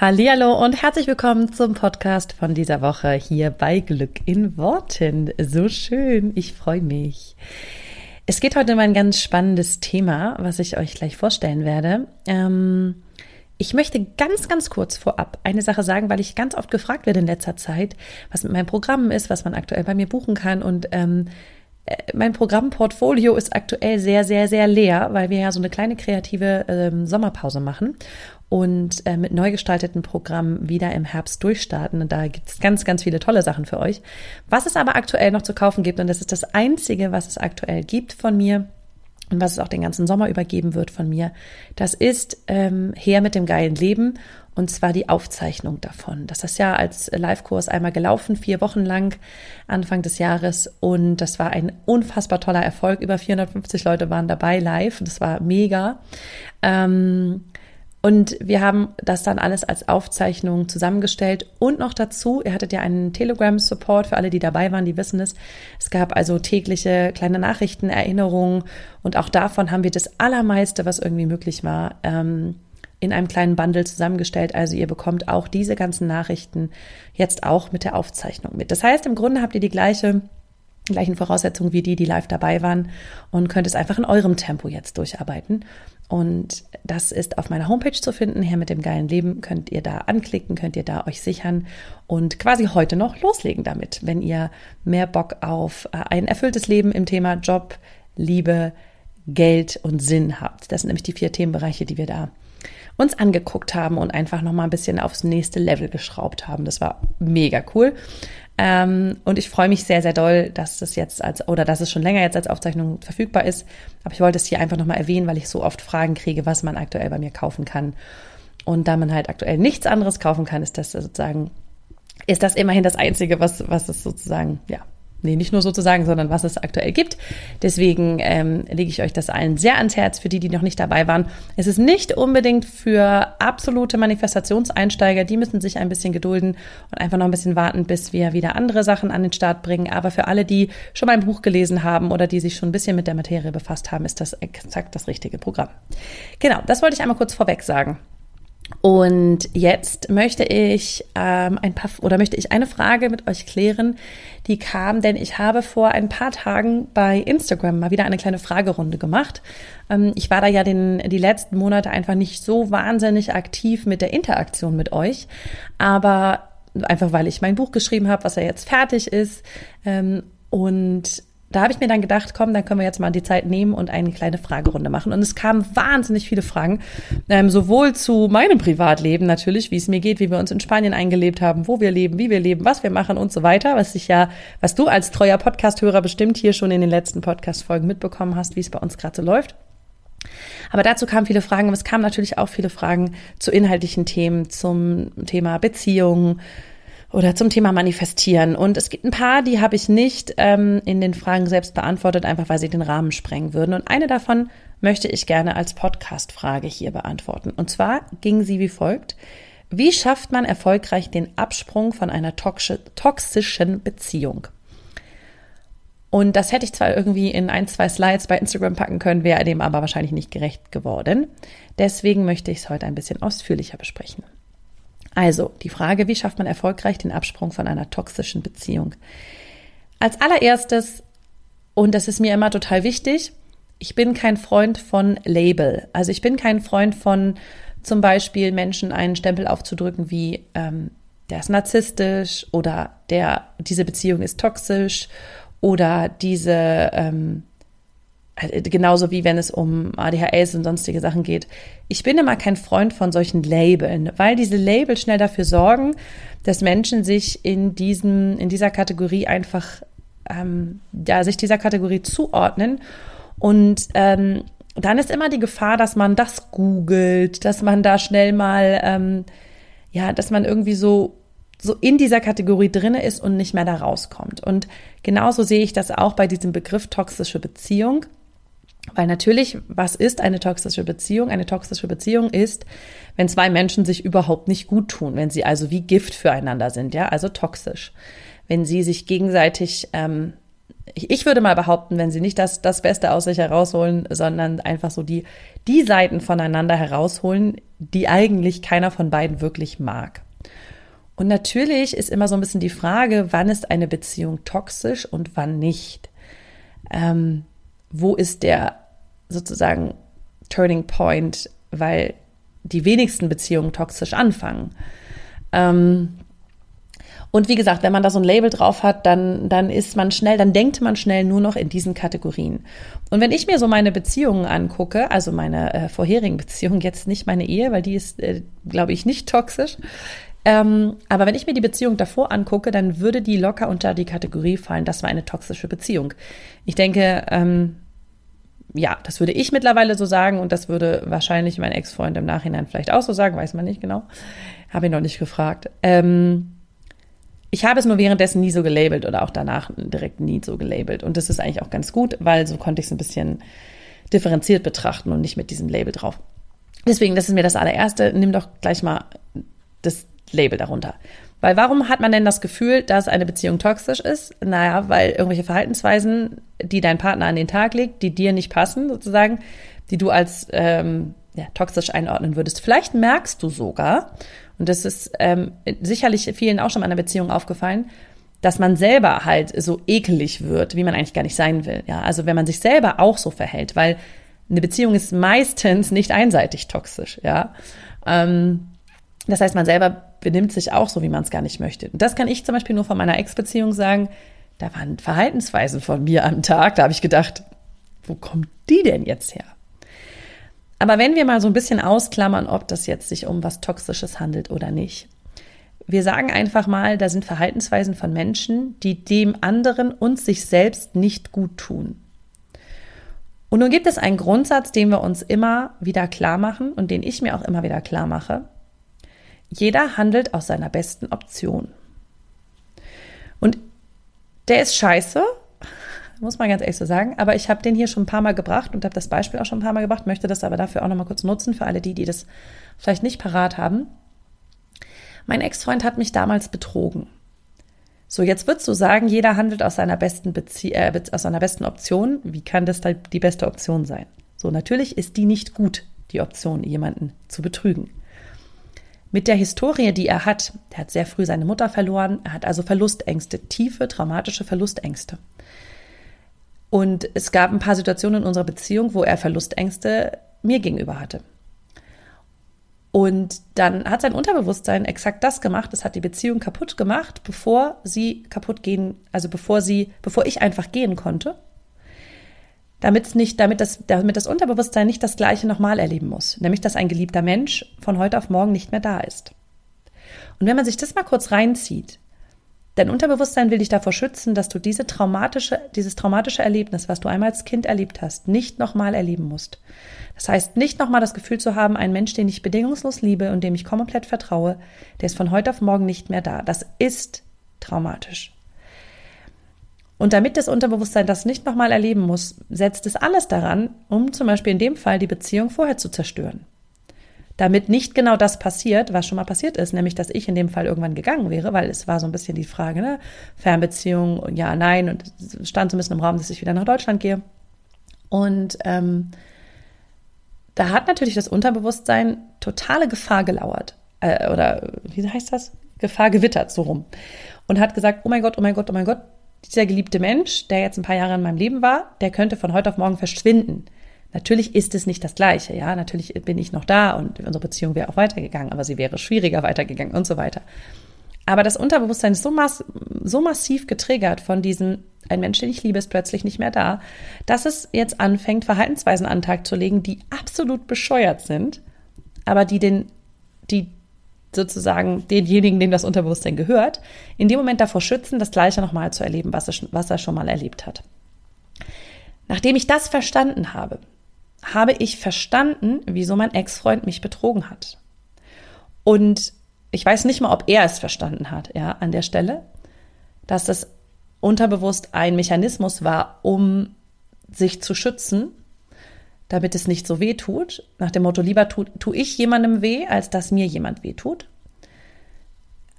Hallo und herzlich willkommen zum Podcast von dieser Woche hier bei Glück in Worten. So schön, ich freue mich. Es geht heute um ein ganz spannendes Thema, was ich euch gleich vorstellen werde. Ähm, ich möchte ganz, ganz kurz vorab eine Sache sagen, weil ich ganz oft gefragt werde in letzter Zeit, was mit meinem Programm ist, was man aktuell bei mir buchen kann und ähm, äh, mein Programmportfolio ist aktuell sehr, sehr, sehr leer, weil wir ja so eine kleine kreative ähm, Sommerpause machen und äh, mit neu gestalteten Programmen wieder im Herbst durchstarten. Und da gibt es ganz, ganz viele tolle Sachen für euch. Was es aber aktuell noch zu kaufen gibt, und das ist das Einzige, was es aktuell gibt von mir, und was es auch den ganzen Sommer übergeben wird von mir, das ist ähm, her mit dem geilen Leben und zwar die Aufzeichnung davon. Das ist ja als Live-Kurs einmal gelaufen, vier Wochen lang, Anfang des Jahres. Und das war ein unfassbar toller Erfolg. Über 450 Leute waren dabei live. Das war mega. Ähm, und wir haben das dann alles als Aufzeichnung zusammengestellt und noch dazu, ihr hattet ja einen Telegram-Support für alle, die dabei waren, die wissen es. Es gab also tägliche kleine Nachrichten, Erinnerungen und auch davon haben wir das Allermeiste, was irgendwie möglich war, ähm, in einem kleinen Bundle zusammengestellt. Also ihr bekommt auch diese ganzen Nachrichten jetzt auch mit der Aufzeichnung mit. Das heißt, im Grunde habt ihr die gleiche gleichen Voraussetzungen wie die, die live dabei waren und könnt es einfach in eurem Tempo jetzt durcharbeiten. Und das ist auf meiner Homepage zu finden. Her mit dem geilen Leben könnt ihr da anklicken, könnt ihr da euch sichern und quasi heute noch loslegen damit, wenn ihr mehr Bock auf äh, ein erfülltes Leben im Thema Job, Liebe, Geld und Sinn habt. Das sind nämlich die vier Themenbereiche, die wir da uns angeguckt haben und einfach noch mal ein bisschen aufs nächste Level geschraubt haben. Das war mega cool. Ähm, und ich freue mich sehr, sehr doll, dass das jetzt als, oder dass es schon länger jetzt als Aufzeichnung verfügbar ist. Aber ich wollte es hier einfach nochmal erwähnen, weil ich so oft Fragen kriege, was man aktuell bei mir kaufen kann. Und da man halt aktuell nichts anderes kaufen kann, ist das sozusagen, ist das immerhin das Einzige, was, was es sozusagen, ja, nee, nicht nur sozusagen, sondern was es aktuell gibt. Deswegen ähm, lege ich euch das allen sehr ans Herz, für die, die noch nicht dabei waren. Es ist nicht unbedingt für absolute Manifestationseinsteiger, die müssen sich ein bisschen gedulden und einfach noch ein bisschen warten, bis wir wieder andere Sachen an den Start bringen. Aber für alle, die schon mal ein Buch gelesen haben oder die sich schon ein bisschen mit der Materie befasst haben, ist das exakt das richtige Programm. Genau, das wollte ich einmal kurz vorweg sagen. Und jetzt möchte ich ähm, ein paar oder möchte ich eine Frage mit euch klären, die kam, denn ich habe vor ein paar Tagen bei Instagram mal wieder eine kleine Fragerunde gemacht. Ähm, ich war da ja den, die letzten Monate einfach nicht so wahnsinnig aktiv mit der Interaktion mit euch, aber einfach weil ich mein Buch geschrieben habe, was ja jetzt fertig ist. Ähm, und da habe ich mir dann gedacht, komm, dann können wir jetzt mal die Zeit nehmen und eine kleine Fragerunde machen. Und es kamen wahnsinnig viele Fragen, ähm, sowohl zu meinem Privatleben natürlich, wie es mir geht, wie wir uns in Spanien eingelebt haben, wo wir leben, wie wir leben, was wir machen und so weiter, was ich ja, was du als treuer Podcast-Hörer bestimmt hier schon in den letzten Podcast-Folgen mitbekommen hast, wie es bei uns gerade so läuft. Aber dazu kamen viele Fragen, aber es kamen natürlich auch viele Fragen zu inhaltlichen Themen, zum Thema Beziehungen, oder zum Thema Manifestieren. Und es gibt ein paar, die habe ich nicht ähm, in den Fragen selbst beantwortet, einfach weil sie den Rahmen sprengen würden. Und eine davon möchte ich gerne als Podcast-Frage hier beantworten. Und zwar ging sie wie folgt. Wie schafft man erfolgreich den Absprung von einer toxischen Beziehung? Und das hätte ich zwar irgendwie in ein, zwei Slides bei Instagram packen können, wäre dem aber wahrscheinlich nicht gerecht geworden. Deswegen möchte ich es heute ein bisschen ausführlicher besprechen. Also die Frage, wie schafft man erfolgreich den Absprung von einer toxischen Beziehung? Als allererstes, und das ist mir immer total wichtig, ich bin kein Freund von Label. Also ich bin kein Freund von zum Beispiel Menschen einen Stempel aufzudrücken wie ähm, der ist narzisstisch oder der diese Beziehung ist toxisch oder diese ähm, äh, genauso wie wenn es um ADHS und sonstige Sachen geht. Ich bin immer kein Freund von solchen Labeln, weil diese Label schnell dafür sorgen, dass Menschen sich in diesem, in dieser Kategorie einfach, ähm, ja, sich dieser Kategorie zuordnen und ähm, dann ist immer die Gefahr, dass man das googelt, dass man da schnell mal, ähm, ja, dass man irgendwie so so in dieser Kategorie drinne ist und nicht mehr da rauskommt. Und genauso sehe ich das auch bei diesem Begriff toxische Beziehung. Weil natürlich, was ist eine toxische Beziehung? Eine toxische Beziehung ist, wenn zwei Menschen sich überhaupt nicht gut tun, wenn sie also wie Gift füreinander sind, ja, also toxisch. Wenn sie sich gegenseitig, ähm, ich, ich würde mal behaupten, wenn sie nicht das, das Beste aus sich herausholen, sondern einfach so die, die Seiten voneinander herausholen, die eigentlich keiner von beiden wirklich mag. Und natürlich ist immer so ein bisschen die Frage, wann ist eine Beziehung toxisch und wann nicht. Ähm, wo ist der sozusagen Turning Point, weil die wenigsten Beziehungen toxisch anfangen. Ähm, und wie gesagt, wenn man da so ein Label drauf hat, dann, dann ist man schnell, dann denkt man schnell nur noch in diesen Kategorien. Und wenn ich mir so meine Beziehungen angucke, also meine äh, vorherigen Beziehungen, jetzt nicht meine Ehe, weil die ist, äh, glaube ich, nicht toxisch, ähm, aber wenn ich mir die Beziehung davor angucke, dann würde die locker unter die Kategorie fallen, das war eine toxische Beziehung. Ich denke, ähm, ja, das würde ich mittlerweile so sagen und das würde wahrscheinlich mein Ex-Freund im Nachhinein vielleicht auch so sagen, weiß man nicht genau. Habe ihn noch nicht gefragt. Ähm, ich habe es nur währenddessen nie so gelabelt oder auch danach direkt nie so gelabelt. Und das ist eigentlich auch ganz gut, weil so konnte ich es ein bisschen differenziert betrachten und nicht mit diesem Label drauf. Deswegen, das ist mir das allererste. Nimm doch gleich mal das Label darunter. Weil warum hat man denn das Gefühl, dass eine Beziehung toxisch ist? Naja, weil irgendwelche Verhaltensweisen, die dein Partner an den Tag legt, die dir nicht passen, sozusagen, die du als ähm, ja, toxisch einordnen würdest. Vielleicht merkst du sogar, und das ist ähm, sicherlich vielen auch schon in einer Beziehung aufgefallen, dass man selber halt so ekelig wird, wie man eigentlich gar nicht sein will. Ja, also wenn man sich selber auch so verhält, weil eine Beziehung ist meistens nicht einseitig toxisch. Ja, ähm, das heißt, man selber benimmt sich auch so, wie man es gar nicht möchte. Und das kann ich zum Beispiel nur von meiner Ex-Beziehung sagen. Da waren Verhaltensweisen von mir am Tag. Da habe ich gedacht, wo kommt die denn jetzt her? Aber wenn wir mal so ein bisschen ausklammern, ob das jetzt sich um was Toxisches handelt oder nicht. Wir sagen einfach mal, da sind Verhaltensweisen von Menschen, die dem anderen und sich selbst nicht gut tun. Und nun gibt es einen Grundsatz, den wir uns immer wieder klar machen und den ich mir auch immer wieder klar mache. Jeder handelt aus seiner besten Option. Und der ist scheiße, muss man ganz ehrlich so sagen, aber ich habe den hier schon ein paar Mal gebracht und habe das Beispiel auch schon ein paar Mal gebracht, möchte das aber dafür auch noch mal kurz nutzen für alle die, die das vielleicht nicht parat haben. Mein Ex-Freund hat mich damals betrogen. So, jetzt würdest du sagen, jeder handelt aus seiner besten Bezie äh, aus seiner besten Option. Wie kann das da die beste Option sein? So, natürlich ist die nicht gut, die Option, jemanden zu betrügen mit der Historie, die er hat, er hat sehr früh seine Mutter verloren, er hat also Verlustängste, tiefe, traumatische Verlustängste. Und es gab ein paar Situationen in unserer Beziehung, wo er Verlustängste mir gegenüber hatte. Und dann hat sein Unterbewusstsein exakt das gemacht, es hat die Beziehung kaputt gemacht, bevor sie kaputt gehen, also bevor sie, bevor ich einfach gehen konnte damit nicht, damit das, damit das Unterbewusstsein nicht das Gleiche nochmal erleben muss, nämlich dass ein geliebter Mensch von heute auf morgen nicht mehr da ist. Und wenn man sich das mal kurz reinzieht, dein Unterbewusstsein will dich davor schützen, dass du diese traumatische, dieses traumatische Erlebnis, was du einmal als Kind erlebt hast, nicht nochmal erleben musst. Das heißt, nicht nochmal das Gefühl zu haben, ein Mensch, den ich bedingungslos liebe und dem ich komplett vertraue, der ist von heute auf morgen nicht mehr da. Das ist traumatisch. Und damit das Unterbewusstsein das nicht nochmal erleben muss, setzt es alles daran, um zum Beispiel in dem Fall die Beziehung vorher zu zerstören. Damit nicht genau das passiert, was schon mal passiert ist, nämlich dass ich in dem Fall irgendwann gegangen wäre, weil es war so ein bisschen die Frage, ne, Fernbeziehung, ja, nein, und es stand so ein bisschen im Raum, dass ich wieder nach Deutschland gehe. Und ähm, da hat natürlich das Unterbewusstsein totale Gefahr gelauert. Äh, oder wie heißt das? Gefahr gewittert, so rum. Und hat gesagt, oh mein Gott, oh mein Gott, oh mein Gott, dieser geliebte Mensch, der jetzt ein paar Jahre in meinem Leben war, der könnte von heute auf morgen verschwinden. Natürlich ist es nicht das Gleiche, ja. Natürlich bin ich noch da und unsere Beziehung wäre auch weitergegangen, aber sie wäre schwieriger weitergegangen und so weiter. Aber das Unterbewusstsein ist so, mass so massiv getriggert von diesem, ein Mensch, den ich liebe, ist plötzlich nicht mehr da, dass es jetzt anfängt, Verhaltensweisen an den Tag zu legen, die absolut bescheuert sind, aber die den, die sozusagen denjenigen, dem das Unterbewusstsein gehört, in dem Moment davor schützen, das Gleiche nochmal zu erleben, was er, was er schon mal erlebt hat. Nachdem ich das verstanden habe, habe ich verstanden, wieso mein Ex-Freund mich betrogen hat. Und ich weiß nicht mal, ob er es verstanden hat, ja, an der Stelle, dass das unterbewusst ein Mechanismus war, um sich zu schützen, damit es nicht so weh tut. Nach dem Motto, lieber tue tu ich jemandem weh, als dass mir jemand weh tut.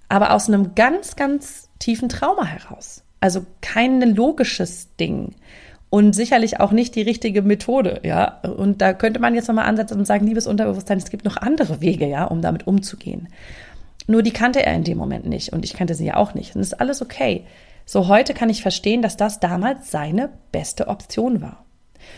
Aber aus einem ganz, ganz tiefen Trauma heraus. Also kein logisches Ding und sicherlich auch nicht die richtige Methode, ja. Und da könnte man jetzt nochmal ansetzen und sagen, liebes Unterbewusstsein, es gibt noch andere Wege, ja, um damit umzugehen. Nur die kannte er in dem Moment nicht und ich kannte sie ja auch nicht. Und das ist alles okay. So heute kann ich verstehen, dass das damals seine beste Option war.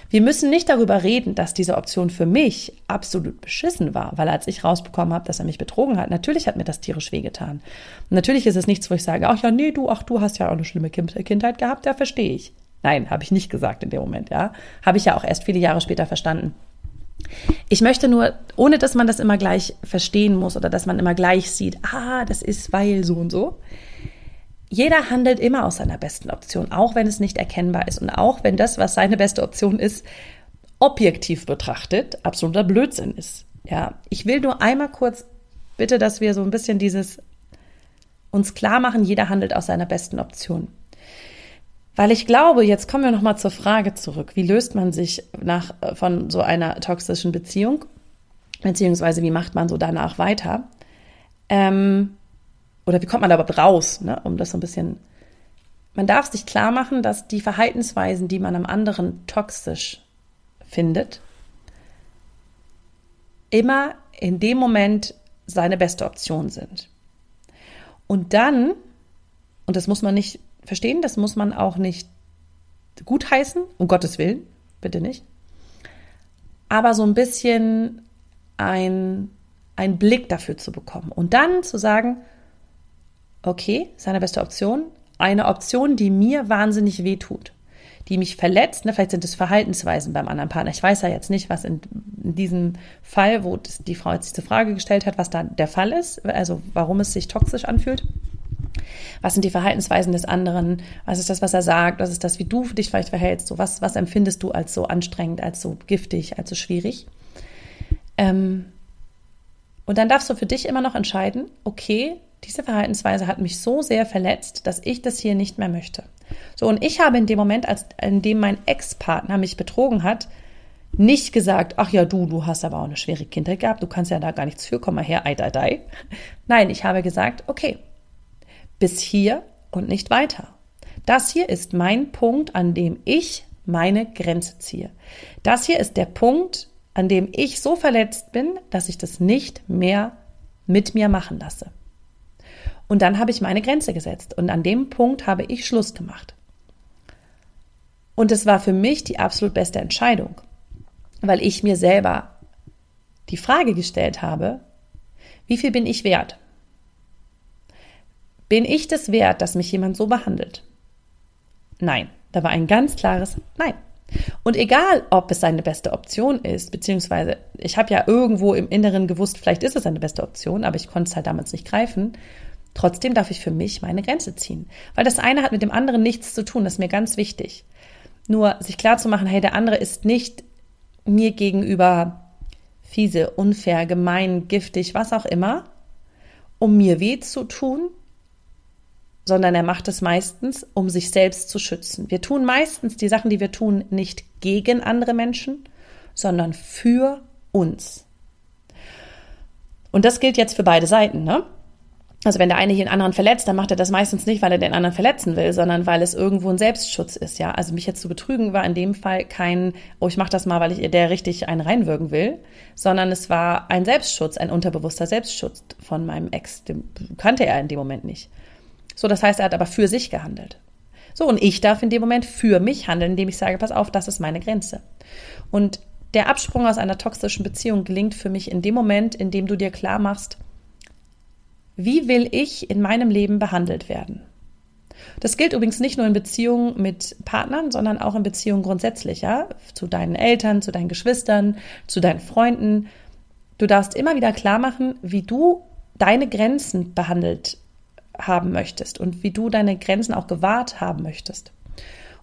Wir müssen nicht darüber reden, dass diese Option für mich absolut beschissen war, weil als ich rausbekommen habe, dass er mich betrogen hat, natürlich hat mir das tierisch wehgetan. Natürlich ist es nichts, wo ich sage, ach ja, nee, du, ach du hast ja auch eine schlimme Kindheit gehabt, ja, verstehe ich. Nein, habe ich nicht gesagt in dem Moment, ja. Habe ich ja auch erst viele Jahre später verstanden. Ich möchte nur, ohne dass man das immer gleich verstehen muss oder dass man immer gleich sieht, ah, das ist weil so und so. Jeder handelt immer aus seiner besten Option, auch wenn es nicht erkennbar ist und auch wenn das, was seine beste Option ist, objektiv betrachtet absoluter Blödsinn ist. Ja, ich will nur einmal kurz bitte, dass wir so ein bisschen dieses uns klar machen, jeder handelt aus seiner besten Option. Weil ich glaube, jetzt kommen wir nochmal zur Frage zurück. Wie löst man sich nach, äh, von so einer toxischen Beziehung? Beziehungsweise wie macht man so danach weiter? Ähm, oder wie kommt man da überhaupt raus, ne? um das so ein bisschen. Man darf sich klar machen, dass die Verhaltensweisen, die man am anderen toxisch findet, immer in dem Moment seine beste Option sind. Und dann, und das muss man nicht verstehen, das muss man auch nicht gutheißen, um Gottes Willen, bitte nicht. Aber so ein bisschen ein, ein Blick dafür zu bekommen und dann zu sagen, okay, seine beste Option, eine Option, die mir wahnsinnig weh tut, die mich verletzt, ne, vielleicht sind es Verhaltensweisen beim anderen Partner. Ich weiß ja jetzt nicht, was in, in diesem Fall, wo die Frau jetzt diese Frage gestellt hat, was da der Fall ist, also warum es sich toxisch anfühlt. Was sind die Verhaltensweisen des anderen? Was ist das, was er sagt? Was ist das, wie du dich vielleicht verhältst? So, was, was empfindest du als so anstrengend, als so giftig, als so schwierig? Ähm, und dann darfst du für dich immer noch entscheiden, okay, diese Verhaltensweise hat mich so sehr verletzt, dass ich das hier nicht mehr möchte. So, und ich habe in dem Moment, als, in dem mein Ex-Partner mich betrogen hat, nicht gesagt, ach ja, du, du hast aber auch eine schwere Kindheit gehabt, du kannst ja da gar nichts für, komm mal her, ei, ei, ei. Nein, ich habe gesagt, okay, bis hier und nicht weiter. Das hier ist mein Punkt, an dem ich meine Grenze ziehe. Das hier ist der Punkt, an dem ich so verletzt bin, dass ich das nicht mehr mit mir machen lasse. Und dann habe ich meine Grenze gesetzt und an dem Punkt habe ich Schluss gemacht. Und es war für mich die absolut beste Entscheidung, weil ich mir selber die Frage gestellt habe, wie viel bin ich wert? Bin ich das wert, dass mich jemand so behandelt? Nein, da war ein ganz klares Nein. Und egal, ob es seine beste Option ist, beziehungsweise ich habe ja irgendwo im Inneren gewusst, vielleicht ist es eine beste Option, aber ich konnte es halt damals nicht greifen. Trotzdem darf ich für mich meine Grenze ziehen. Weil das eine hat mit dem anderen nichts zu tun, das ist mir ganz wichtig. Nur sich klar zu machen, hey, der andere ist nicht mir gegenüber fiese, unfair, gemein, giftig, was auch immer, um mir weh zu tun, sondern er macht es meistens, um sich selbst zu schützen. Wir tun meistens die Sachen, die wir tun, nicht gegen andere Menschen, sondern für uns. Und das gilt jetzt für beide Seiten, ne? Also wenn der eine hier den anderen verletzt, dann macht er das meistens nicht, weil er den anderen verletzen will, sondern weil es irgendwo ein Selbstschutz ist, ja. Also mich jetzt zu betrügen war in dem Fall kein, oh, ich mache das mal, weil ich der richtig einen reinwirken will, sondern es war ein Selbstschutz, ein unterbewusster Selbstschutz von meinem Ex. Den kannte er in dem Moment nicht. So, das heißt, er hat aber für sich gehandelt. So, und ich darf in dem Moment für mich handeln, indem ich sage, pass auf, das ist meine Grenze. Und der Absprung aus einer toxischen Beziehung gelingt für mich in dem Moment, in dem du dir klar machst, wie will ich in meinem Leben behandelt werden? Das gilt übrigens nicht nur in Beziehungen mit Partnern, sondern auch in Beziehungen grundsätzlich, ja, zu deinen Eltern, zu deinen Geschwistern, zu deinen Freunden. Du darfst immer wieder klar machen, wie du deine Grenzen behandelt haben möchtest und wie du deine Grenzen auch gewahrt haben möchtest.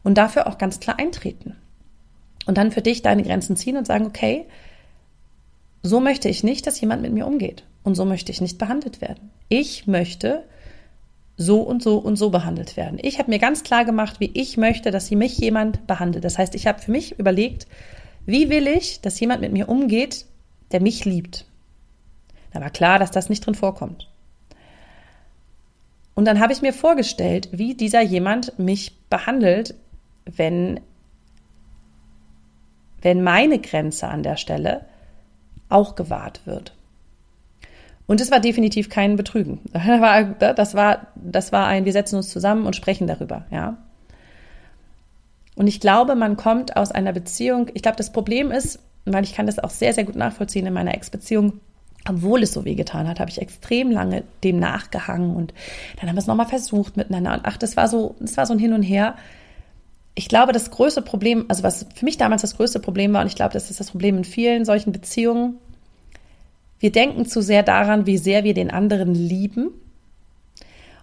Und dafür auch ganz klar eintreten. Und dann für dich deine Grenzen ziehen und sagen, okay, so möchte ich nicht, dass jemand mit mir umgeht. Und so möchte ich nicht behandelt werden. Ich möchte so und so und so behandelt werden. Ich habe mir ganz klar gemacht, wie ich möchte, dass mich jemand behandelt. Das heißt, ich habe für mich überlegt, wie will ich, dass jemand mit mir umgeht, der mich liebt. Da war klar, dass das nicht drin vorkommt. Und dann habe ich mir vorgestellt, wie dieser jemand mich behandelt, wenn, wenn meine Grenze an der Stelle auch gewahrt wird. Und es war definitiv kein Betrügen. Das war, das war ein, wir setzen uns zusammen und sprechen darüber, ja. Und ich glaube, man kommt aus einer Beziehung, ich glaube, das Problem ist, weil ich kann das auch sehr, sehr gut nachvollziehen in meiner Ex-Beziehung, obwohl es so wehgetan hat, habe ich extrem lange dem nachgehangen und dann haben wir es nochmal versucht miteinander. Und ach, das war so, das war so ein Hin und Her. Ich glaube, das größte Problem, also was für mich damals das größte Problem war, und ich glaube, das ist das Problem in vielen solchen Beziehungen, wir denken zu sehr daran, wie sehr wir den anderen lieben.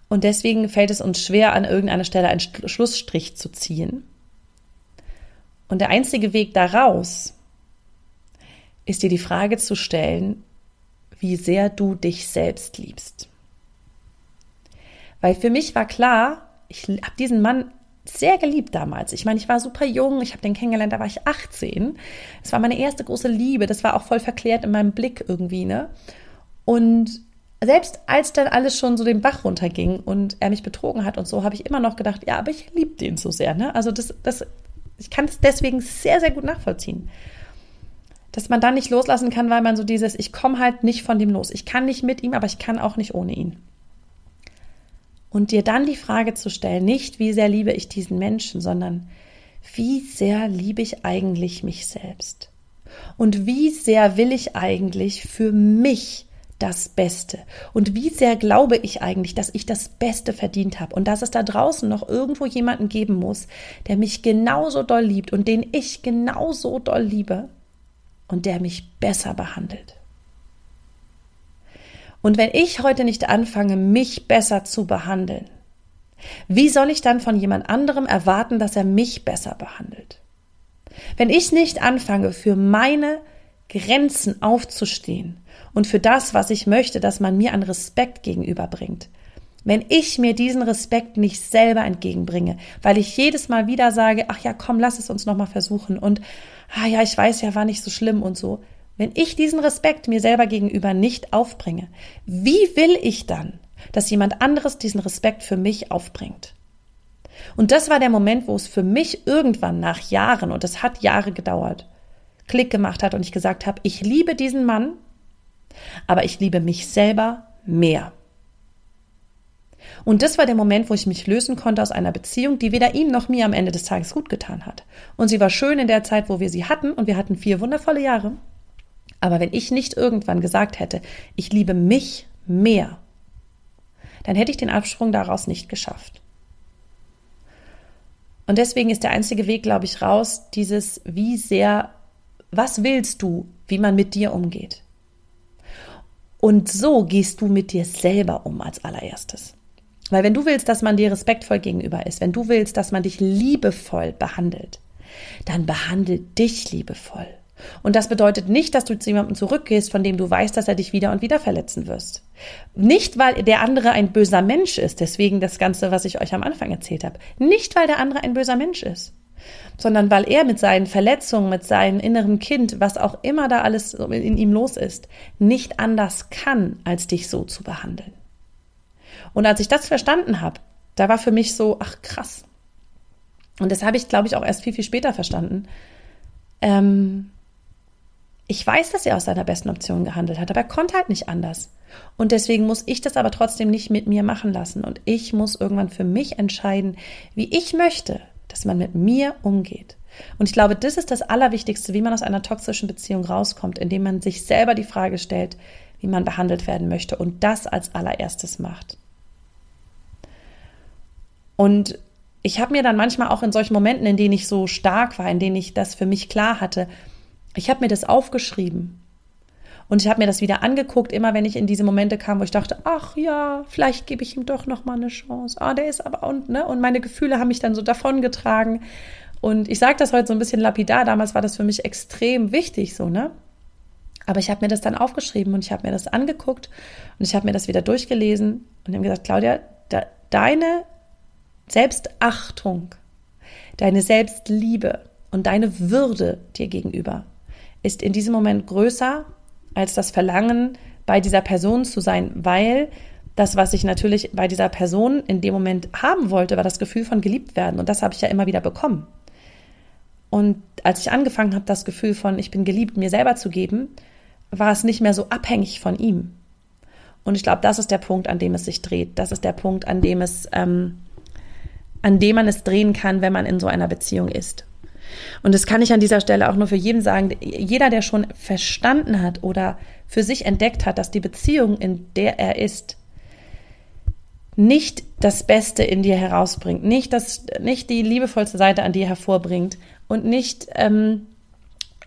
Und deswegen fällt es uns schwer, an irgendeiner Stelle einen Schlussstrich zu ziehen. Und der einzige Weg daraus ist dir die Frage zu stellen, wie sehr du dich selbst liebst. Weil für mich war klar, ich habe diesen Mann sehr geliebt damals. Ich meine, ich war super jung, ich habe den kennengelernt, da war ich 18. Es war meine erste große Liebe, das war auch voll verklärt in meinem Blick irgendwie, ne? Und selbst als dann alles schon so den Bach runterging und er mich betrogen hat und so, habe ich immer noch gedacht, ja, aber ich liebe den so sehr, ne? Also das, das, ich kann es deswegen sehr, sehr gut nachvollziehen. Dass man dann nicht loslassen kann, weil man so dieses, ich komme halt nicht von dem los. Ich kann nicht mit ihm, aber ich kann auch nicht ohne ihn. Und dir dann die Frage zu stellen, nicht wie sehr liebe ich diesen Menschen, sondern wie sehr liebe ich eigentlich mich selbst? Und wie sehr will ich eigentlich für mich das Beste? Und wie sehr glaube ich eigentlich, dass ich das Beste verdient habe und dass es da draußen noch irgendwo jemanden geben muss, der mich genauso doll liebt und den ich genauso doll liebe und der mich besser behandelt? Und wenn ich heute nicht anfange, mich besser zu behandeln, wie soll ich dann von jemand anderem erwarten, dass er mich besser behandelt? Wenn ich nicht anfange, für meine Grenzen aufzustehen und für das, was ich möchte, dass man mir an Respekt gegenüberbringt, wenn ich mir diesen Respekt nicht selber entgegenbringe, weil ich jedes Mal wieder sage, ach ja, komm, lass es uns nochmal versuchen und, ah ja, ich weiß ja, war nicht so schlimm und so, wenn ich diesen Respekt mir selber gegenüber nicht aufbringe, wie will ich dann, dass jemand anderes diesen Respekt für mich aufbringt? Und das war der Moment, wo es für mich irgendwann nach Jahren, und es hat Jahre gedauert, Klick gemacht hat und ich gesagt habe, ich liebe diesen Mann, aber ich liebe mich selber mehr. Und das war der Moment, wo ich mich lösen konnte aus einer Beziehung, die weder ihm noch mir am Ende des Tages gut getan hat. Und sie war schön in der Zeit, wo wir sie hatten, und wir hatten vier wundervolle Jahre. Aber wenn ich nicht irgendwann gesagt hätte, ich liebe mich mehr, dann hätte ich den Absprung daraus nicht geschafft. Und deswegen ist der einzige Weg, glaube ich, raus, dieses, wie sehr, was willst du, wie man mit dir umgeht? Und so gehst du mit dir selber um als allererstes. Weil wenn du willst, dass man dir respektvoll gegenüber ist, wenn du willst, dass man dich liebevoll behandelt, dann behandelt dich liebevoll. Und das bedeutet nicht, dass du zu jemandem zurückgehst, von dem du weißt, dass er dich wieder und wieder verletzen wirst. Nicht, weil der andere ein böser Mensch ist, deswegen das Ganze, was ich euch am Anfang erzählt habe. Nicht, weil der andere ein böser Mensch ist, sondern weil er mit seinen Verletzungen, mit seinem inneren Kind, was auch immer da alles in ihm los ist, nicht anders kann, als dich so zu behandeln. Und als ich das verstanden habe, da war für mich so, ach krass. Und das habe ich, glaube ich, auch erst viel, viel später verstanden. Ähm, ich weiß, dass er aus seiner besten Option gehandelt hat, aber er konnte halt nicht anders. Und deswegen muss ich das aber trotzdem nicht mit mir machen lassen. Und ich muss irgendwann für mich entscheiden, wie ich möchte, dass man mit mir umgeht. Und ich glaube, das ist das Allerwichtigste, wie man aus einer toxischen Beziehung rauskommt, indem man sich selber die Frage stellt, wie man behandelt werden möchte und das als allererstes macht. Und ich habe mir dann manchmal auch in solchen Momenten, in denen ich so stark war, in denen ich das für mich klar hatte, ich habe mir das aufgeschrieben. Und ich habe mir das wieder angeguckt, immer wenn ich in diese Momente kam, wo ich dachte, ach ja, vielleicht gebe ich ihm doch noch mal eine Chance. Ah, der ist aber und ne und meine Gefühle haben mich dann so davongetragen. Und ich sage das heute so ein bisschen lapidar. Damals war das für mich extrem wichtig, so ne. Aber ich habe mir das dann aufgeschrieben und ich habe mir das angeguckt und ich habe mir das wieder durchgelesen und habe gesagt, Claudia, de deine Selbstachtung, deine Selbstliebe und deine Würde dir gegenüber ist in diesem Moment größer als das Verlangen, bei dieser Person zu sein, weil das, was ich natürlich bei dieser Person in dem Moment haben wollte, war das Gefühl von geliebt werden. Und das habe ich ja immer wieder bekommen. Und als ich angefangen habe, das Gefühl von ich bin geliebt mir selber zu geben, war es nicht mehr so abhängig von ihm. Und ich glaube, das ist der Punkt, an dem es sich dreht. Das ist der Punkt, an dem es, ähm, an dem man es drehen kann, wenn man in so einer Beziehung ist. Und das kann ich an dieser Stelle auch nur für jeden sagen. Jeder, der schon verstanden hat oder für sich entdeckt hat, dass die Beziehung, in der er ist, nicht das Beste in dir herausbringt, nicht das, nicht die liebevollste Seite an dir hervorbringt und nicht ähm,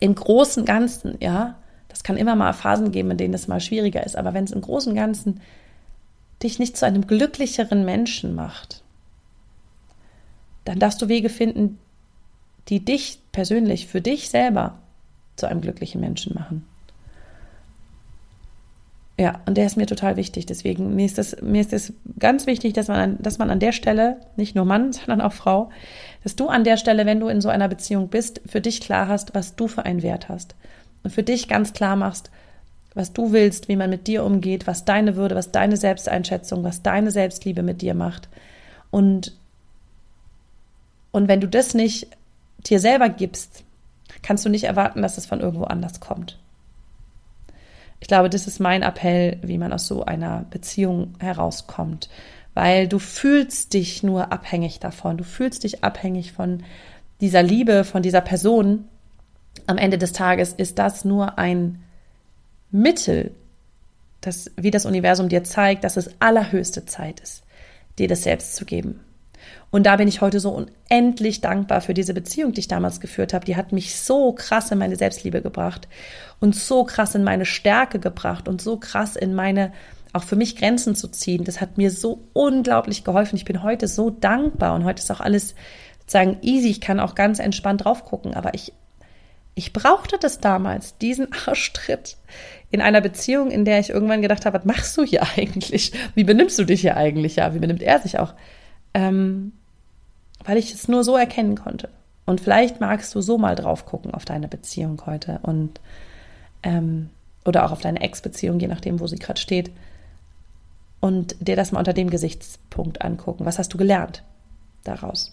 im großen Ganzen, ja, das kann immer mal Phasen geben, in denen es mal schwieriger ist, aber wenn es im Großen Ganzen dich nicht zu einem glücklicheren Menschen macht, dann darfst du Wege finden, die dich persönlich, für dich selber zu einem glücklichen Menschen machen. Ja, und der ist mir total wichtig. Deswegen, mir ist es, mir ist es ganz wichtig, dass man, an, dass man an der Stelle, nicht nur Mann, sondern auch Frau, dass du an der Stelle, wenn du in so einer Beziehung bist, für dich klar hast, was du für einen Wert hast und für dich ganz klar machst, was du willst, wie man mit dir umgeht, was deine Würde, was deine Selbsteinschätzung, was deine Selbstliebe mit dir macht. Und, und wenn du das nicht dir selber gibst, kannst du nicht erwarten, dass es von irgendwo anders kommt. Ich glaube, das ist mein Appell, wie man aus so einer Beziehung herauskommt, weil du fühlst dich nur abhängig davon. Du fühlst dich abhängig von dieser Liebe, von dieser Person, am Ende des Tages ist das nur ein Mittel, das, wie das Universum dir zeigt, dass es allerhöchste Zeit ist, dir das selbst zu geben. Und da bin ich heute so unendlich dankbar für diese Beziehung, die ich damals geführt habe. Die hat mich so krass in meine Selbstliebe gebracht und so krass in meine Stärke gebracht und so krass in meine, auch für mich Grenzen zu ziehen. Das hat mir so unglaublich geholfen. Ich bin heute so dankbar und heute ist auch alles sozusagen easy. Ich kann auch ganz entspannt drauf gucken, aber ich ich brauchte das damals, diesen Arschtritt in einer Beziehung, in der ich irgendwann gedacht habe, was machst du hier eigentlich? Wie benimmst du dich hier eigentlich? Ja, wie benimmt er sich auch? Ähm, weil ich es nur so erkennen konnte. Und vielleicht magst du so mal drauf gucken auf deine Beziehung heute und ähm, oder auch auf deine Ex-Beziehung, je nachdem, wo sie gerade steht. Und dir das mal unter dem Gesichtspunkt angucken. Was hast du gelernt daraus?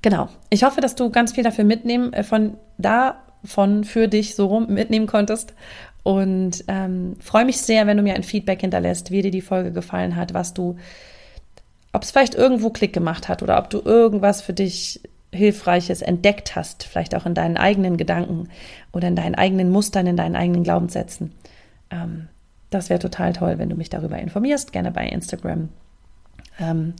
Genau. Ich hoffe, dass du ganz viel dafür mitnehmen, äh, von davon für dich so rum mitnehmen konntest. Und ähm, freue mich sehr, wenn du mir ein Feedback hinterlässt, wie dir die Folge gefallen hat, was du, ob es vielleicht irgendwo Klick gemacht hat oder ob du irgendwas für dich Hilfreiches entdeckt hast, vielleicht auch in deinen eigenen Gedanken oder in deinen eigenen Mustern, in deinen eigenen Glaubenssätzen. Ähm, das wäre total toll, wenn du mich darüber informierst, gerne bei Instagram ähm,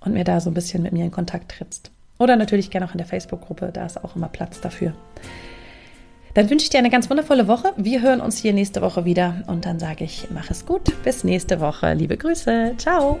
und mir da so ein bisschen mit mir in Kontakt trittst. Oder natürlich gerne auch in der Facebook-Gruppe, da ist auch immer Platz dafür. Dann wünsche ich dir eine ganz wundervolle Woche. Wir hören uns hier nächste Woche wieder und dann sage ich, mach es gut. Bis nächste Woche. Liebe Grüße. Ciao.